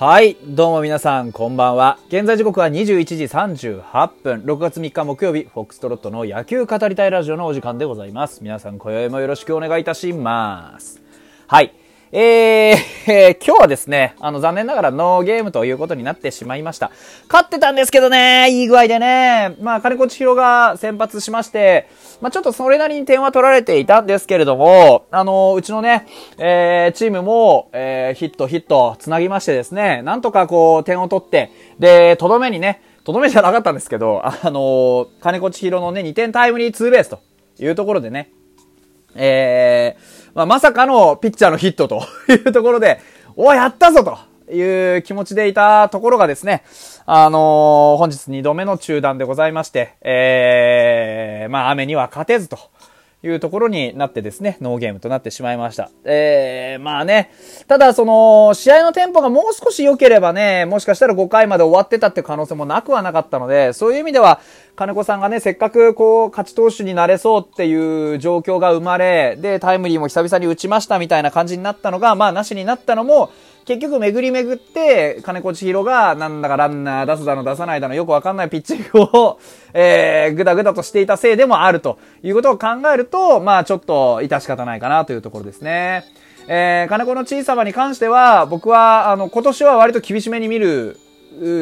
はい。どうも皆さん、こんばんは。現在時刻は21時38分。6月3日木曜日、フォックストロットの野球語りたいラジオのお時間でございます。皆さん、今宵もよろしくお願いいたします。はい。えー、今日はですね、あの、残念ながらノーゲームということになってしまいました。勝ってたんですけどね、いい具合でね、まあ、金子千尋が先発しまして、まあ、ちょっとそれなりに点は取られていたんですけれども、あの、うちのね、えー、チームも、えー、ヒットヒット繋ぎましてですね、なんとかこう、点を取って、で、とどめにね、とどめじゃなかったんですけど、あの金子千尋のね、2点タイムリーツーベースというところでね、えー、まあ、まさかのピッチャーのヒットと いうところで、おやったぞという気持ちでいたところがですね、あのー、本日2度目の中断でございまして、えー、まあ雨には勝てずというところになってですね、ノーゲームとなってしまいました。えー、まあね、ただその、試合のテンポがもう少し良ければね、もしかしたら5回まで終わってたって可能性もなくはなかったので、そういう意味では、金子さんがね、せっかくこう、勝ち投手になれそうっていう状況が生まれ、で、タイムリーも久々に打ちましたみたいな感じになったのが、まあ、なしになったのも、結局巡り巡って、金子千尋が、なんだかランナー出すだの出さないだのよくわかんないピッチングを、えー、ぐだぐだとしていたせいでもあるということを考えると、まあちょっと致し方ないかなというところですね。えー、金子の小さまに関しては、僕は、あの、今年は割と厳しめに見る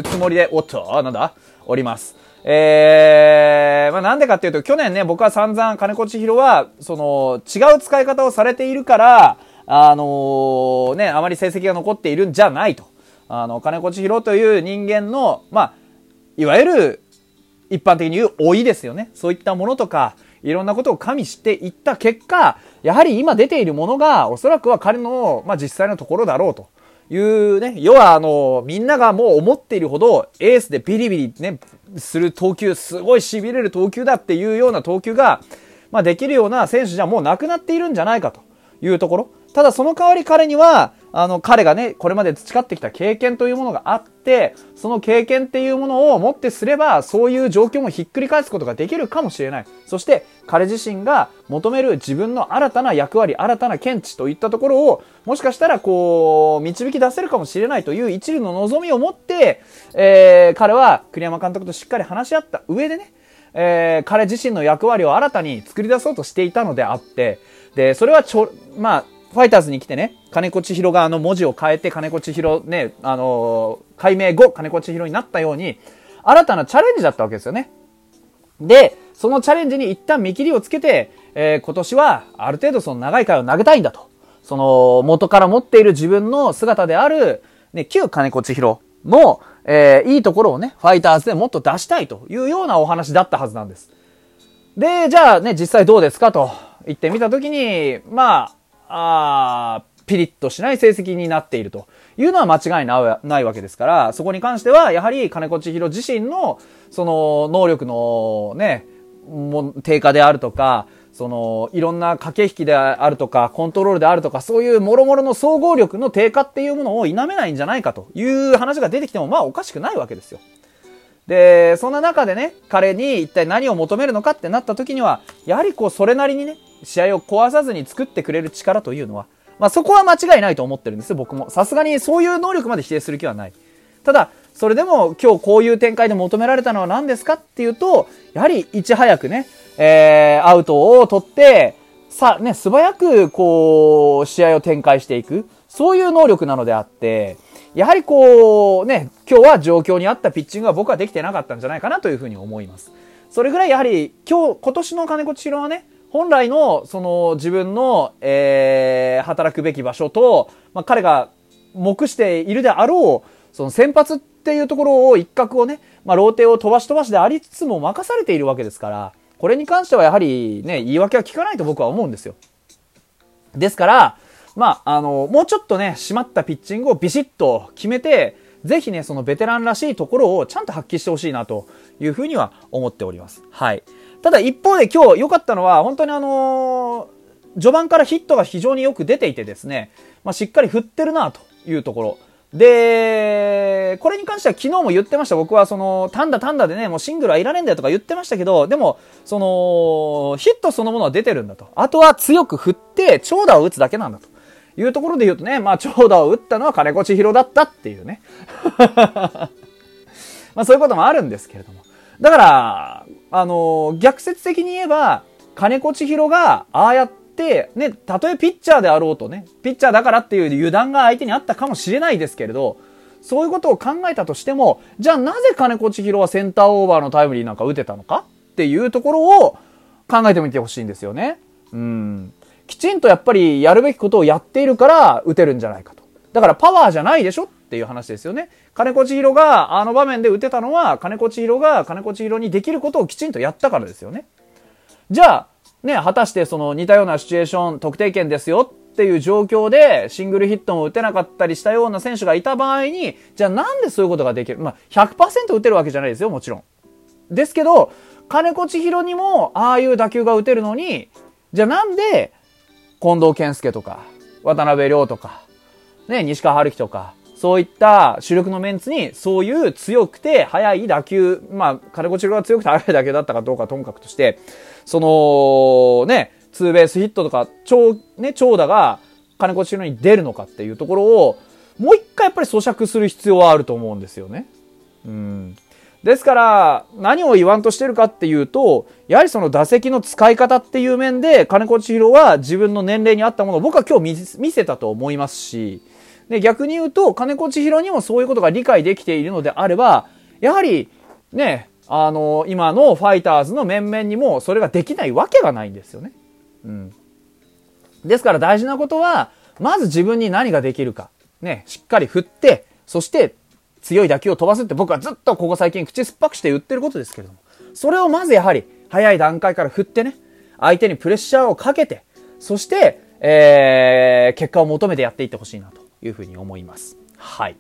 つもりで、おっと、なんだ？おります。えー、まあなんでかっていうと、去年ね、僕は散々金子千尋は、その、違う使い方をされているから、あのー、ね、あまり成績が残っているんじゃないと。あの、金子千尋という人間の、まあ、いわゆる、一般的に言う老いですよね。そういったものとか、いろんなことを加味していった結果、やはり今出ているものが、おそらくは彼の、まあ、実際のところだろうと。いうね、要はあの、みんながもう思っているほどエースでビリビリね、する投球、すごい痺れる投球だっていうような投球が、まあできるような選手じゃもうなくなっているんじゃないかというところ。ただその代わり彼には、あの、彼がね、これまで培ってきた経験というものがあって、その経験っていうものをもってすれば、そういう状況もひっくり返すことができるかもしれない。そして、彼自身が求める自分の新たな役割、新たな見地といったところを、もしかしたらこう、導き出せるかもしれないという一流の望みを持って、えー、彼は栗山監督としっかり話し合った上でね、えー、彼自身の役割を新たに作り出そうとしていたのであって、で、それはちょ、まあ、ファイターズに来てね、金子千尋があの文字を変えて金子千尋ね、あのー、解明後金子千尋になったように、新たなチャレンジだったわけですよね。で、そのチャレンジに一旦見切りをつけて、えー、今年はある程度その長い回を投げたいんだと。その元から持っている自分の姿である、ね、旧金子千尋の、えー、いいところをね、ファイターズでもっと出したいというようなお話だったはずなんです。で、じゃあね、実際どうですかと言ってみたときに、まあ、あピリッとしない成績になっているというのは間違いないわけですから、そこに関しては、やはり金子千尋自身の、その、能力のね、も低下であるとか、その、いろんな駆け引きであるとか、コントロールであるとか、そういう諸々の総合力の低下っていうものを否めないんじゃないかという話が出てきても、まあおかしくないわけですよ。で、そんな中でね、彼に一体何を求めるのかってなった時には、やはりこう、それなりにね、試合を壊さずに作ってくれる力というのは、まあそこは間違いないと思ってるんですよ、僕も。さすがにそういう能力まで否定する気はない。ただ、それでも今日こういう展開で求められたのは何ですかっていうと、やはりいち早くね、えー、アウトを取って、さ、ね、素早くこう、試合を展開していく。そういう能力なのであって、やはりこう、ね、今日は状況に合ったピッチングは僕はできてなかったんじゃないかなというふうに思います。それぐらいやはり今日、今年の金子千尋はね、本来のその自分の、えー、働くべき場所と、まあ、彼が目しているであろう、その先発っていうところを一角をね、まあ、ローテを飛ばし飛ばしでありつつも任されているわけですから、これに関してはやはりね、言い訳は聞かないと僕は思うんですよ。ですから、まあ、あの、もうちょっとね、締まったピッチングをビシッと決めて、ぜひね、そのベテランらしいところをちゃんと発揮してほしいなというふうには思っております。はい。ただ一方で今日良かったのは、本当にあのー、序盤からヒットが非常によく出ていてですね、まあ、しっかり振ってるなというところ。で、これに関しては昨日も言ってました。僕はその、単打単打でね、もうシングルはいらねえんだよとか言ってましたけど、でも、その、ヒットそのものは出てるんだと。あとは強く振って長打を打つだけなんだと。いうところで言うとね、まあ長打を打ったのは金子千尋だったっていうね。まあそういうこともあるんですけれども。だから、あのー、逆説的に言えば、金子千尋がああやって、ね、たとえピッチャーであろうとね、ピッチャーだからっていう油断が相手にあったかもしれないですけれど、そういうことを考えたとしても、じゃあなぜ金子千尋はセンターオーバーのタイムリーなんか打てたのかっていうところを考えてみてほしいんですよね。うん。きちんとやっぱりやるべきことをやっているから打てるんじゃないかと。だからパワーじゃないでしょっていう話ですよね。金子千尋があの場面で打てたのは、金子千尋が金子千尋にできることをきちんとやったからですよね。じゃあ、ね、果たしてその似たようなシチュエーション、得点圏ですよっていう状況でシングルヒットも打てなかったりしたような選手がいた場合に、じゃあなんでそういうことができる？まあ、100%打てるわけじゃないですよ、もちろん。ですけど、金子千尋にもああいう打球が打てるのに、じゃあなんで、近藤健介とか、渡辺亮とか、ね、西川春樹とか、そういった主力のメンツに、そういう強くて速い打球、まあ、金子千尋が強くて速い打球だったかどうかともかくとして、その、ね、ツーベースヒットとか、長、ね、長打が金子千尋に出るのかっていうところを、もう一回やっぱり咀嚼する必要はあると思うんですよね。うん。ですから、何を言わんとしてるかっていうと、やはりその打席の使い方っていう面で、金子千尋は自分の年齢に合ったものを僕は今日見せたと思いますし、で、逆に言うと、金子千尋にもそういうことが理解できているのであれば、やはり、ね、あの、今のファイターズの面々にもそれができないわけがないんですよね。うん。ですから大事なことは、まず自分に何ができるか。ね、しっかり振って、そして強い打球を飛ばすって僕はずっとここ最近口酸っぱくして言ってることですけれども、それをまずやはり早い段階から振ってね、相手にプレッシャーをかけて、そして、えー、結果を求めてやっていってほしいなというふうに思います。はい。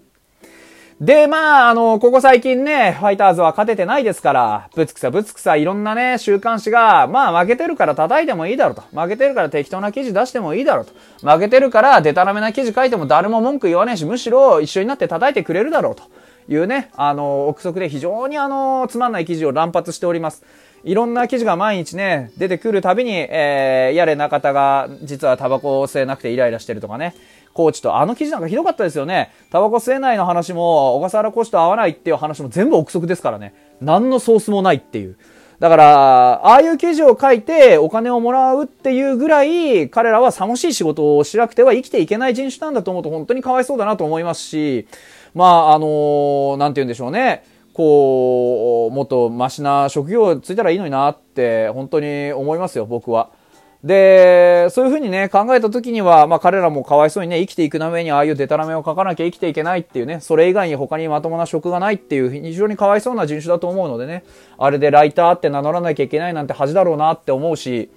で、まあ、あの、ここ最近ね、ファイターズは勝ててないですから、ぶつくさぶつくさいろんなね、週刊誌が、まあ負けてるから叩いてもいいだろうと。負けてるから適当な記事出してもいいだろうと。負けてるからデタラメな記事書いても誰も文句言わねえし、むしろ一緒になって叩いてくれるだろうというね、あの、憶測で非常にあの、つまんない記事を乱発しております。いろんな記事が毎日ね、出てくるたびに、えー、やれ中田が実はタバコを吸えなくてイライラしてるとかね、コーチと、あの記事なんかひどかったですよね。タバコ吸えないの話も、小笠原コーチと会わないっていう話も全部憶測ですからね。何のソースもないっていう。だから、ああいう記事を書いてお金をもらうっていうぐらい、彼らは寂しい仕事をしなくては生きていけない人種なんだと思うと本当にかわいそうだなと思いますし、まあ、あのー、なんて言うんでしょうね。こう、もっとマシな職業ついたらいいのになって、本当に思いますよ、僕は。で、そういうふうにね、考えた時には、まあ彼らもかわいそうにね、生きていくためにああいうデタラメを書かなきゃ生きていけないっていうね、それ以外に他にまともな職がないっていう非常にかわいそうな人種だと思うのでね、あれでライターって名乗らなきゃいけないなんて恥だろうなって思うし、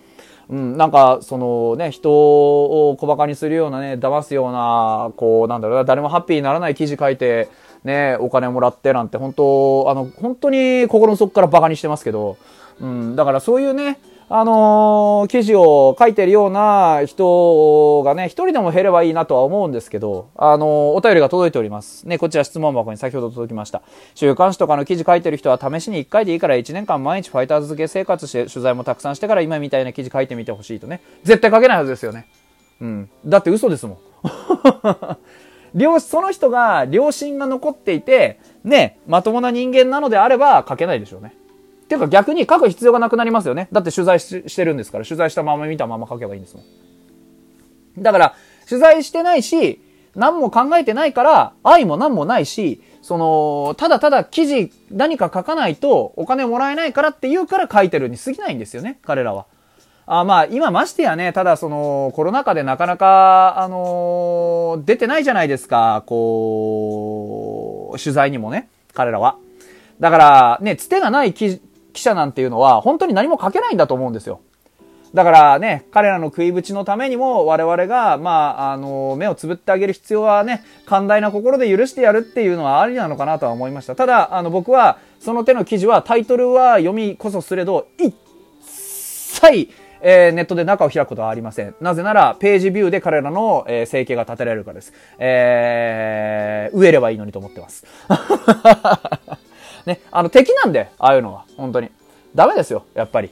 うん、なんか、そのね、人を小馬鹿にするようなね、騙すような、こう、なんだろうな、誰もハッピーにならない記事書いて、ね、お金もらってなんて、本当あの、本当に心の底から馬鹿にしてますけど、うん、だからそういうね、あのー、記事を書いてるような人がね、一人でも減ればいいなとは思うんですけど、あのー、お便りが届いております。ね、こちら質問箱に先ほど届きました。週刊誌とかの記事書いてる人は試しに1回でいいから1年間毎日ファイターズ付け生活して取材もたくさんしてから今みたいな記事書いてみてほしいとね。絶対書けないはずですよね。うん。だって嘘ですもん。両、その人が良心が残っていて、ね、まともな人間なのであれば書けないでしょうね。ていうか逆に書く必要がなくなりますよね。だって取材してるんですから、取材したまま見たまま書けばいいんですもん。だから、取材してないし、何も考えてないから、愛も何もないし、その、ただただ記事何か書かないとお金もらえないからって言うから書いてるに過ぎないんですよね、彼らは。あまあ、今ましてやね、ただその、コロナ禍でなかなか、あのー、出てないじゃないですか、こう、取材にもね、彼らは。だから、ね、つてがない記事記者なんていうのは本当に何も書けないんだと思うんですよ。だからね、彼らの食いぶちのためにも我々が、まあ、あの、目をつぶってあげる必要はね、寛大な心で許してやるっていうのはありなのかなとは思いました。ただ、あの、僕は、その手の記事は、タイトルは読みこそすれど、一切、えー、ネットで中を開くことはありません。なぜなら、ページビューで彼らの、えー、生計が立てられるからです。えー、植えればいいのにと思ってます。ね、あの、敵なんで、ああいうのは。本当に。ダメですよ、やっぱり。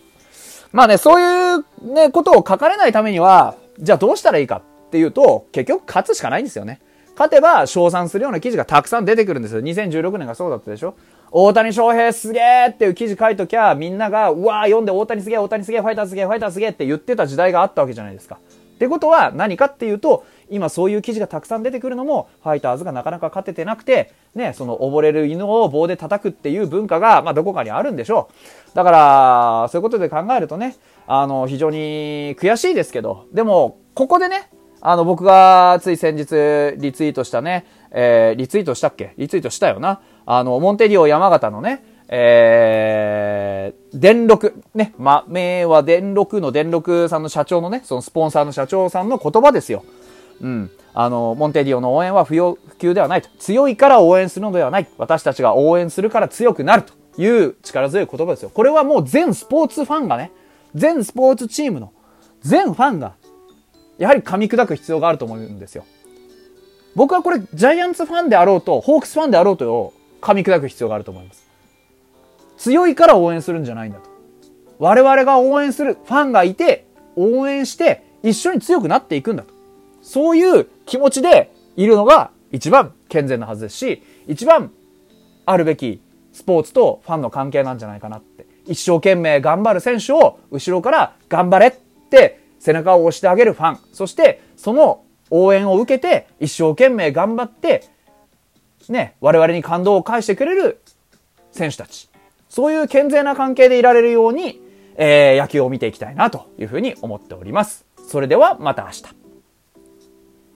まあね、そういうね、ことを書かれないためには、じゃあどうしたらいいかっていうと、結局勝つしかないんですよね。勝てば称賛するような記事がたくさん出てくるんですよ。2016年がそうだったでしょ大谷翔平すげーっていう記事書いときゃ、みんなが、うわー読んで大谷すげー、大谷すげー、ファイターすげー、ファイターすげーって言ってた時代があったわけじゃないですか。ってことは何かっていうと、今そういう記事がたくさん出てくるのも、ファイターズがなかなか勝ててなくて、ね、その溺れる犬を棒で叩くっていう文化が、まあどこかにあるんでしょう。だから、そういうことで考えるとね、あの、非常に悔しいですけど、でも、ここでね、あの、僕がつい先日リツイートしたね、えー、リツイートしたっけ？リツイートしたよな。あの、モンテリオ山形のね、えー、電力、ね、ま、名は電力の電力さんの社長のね、そのスポンサーの社長さんの言葉ですよ。うん。あの、モンテディオの応援は不要、不急ではないと。強いから応援するのではない。私たちが応援するから強くなるという力強い言葉ですよ。これはもう全スポーツファンがね、全スポーツチームの全ファンが、やはり噛み砕く必要があると思うんですよ。僕はこれ、ジャイアンツファンであろうと、ホークスファンであろうと、噛み砕く必要があると思います。強いから応援するんじゃないんだと。我々が応援するファンがいて、応援して一緒に強くなっていくんだと。そういう気持ちでいるのが一番健全なはずですし、一番あるべきスポーツとファンの関係なんじゃないかなって。一生懸命頑張る選手を後ろから頑張れって背中を押してあげるファン。そしてその応援を受けて一生懸命頑張ってね、我々に感動を返してくれる選手たち。そういう健全な関係でいられるように、えー、野球を見ていきたいなというふうに思っております。それではまた明日。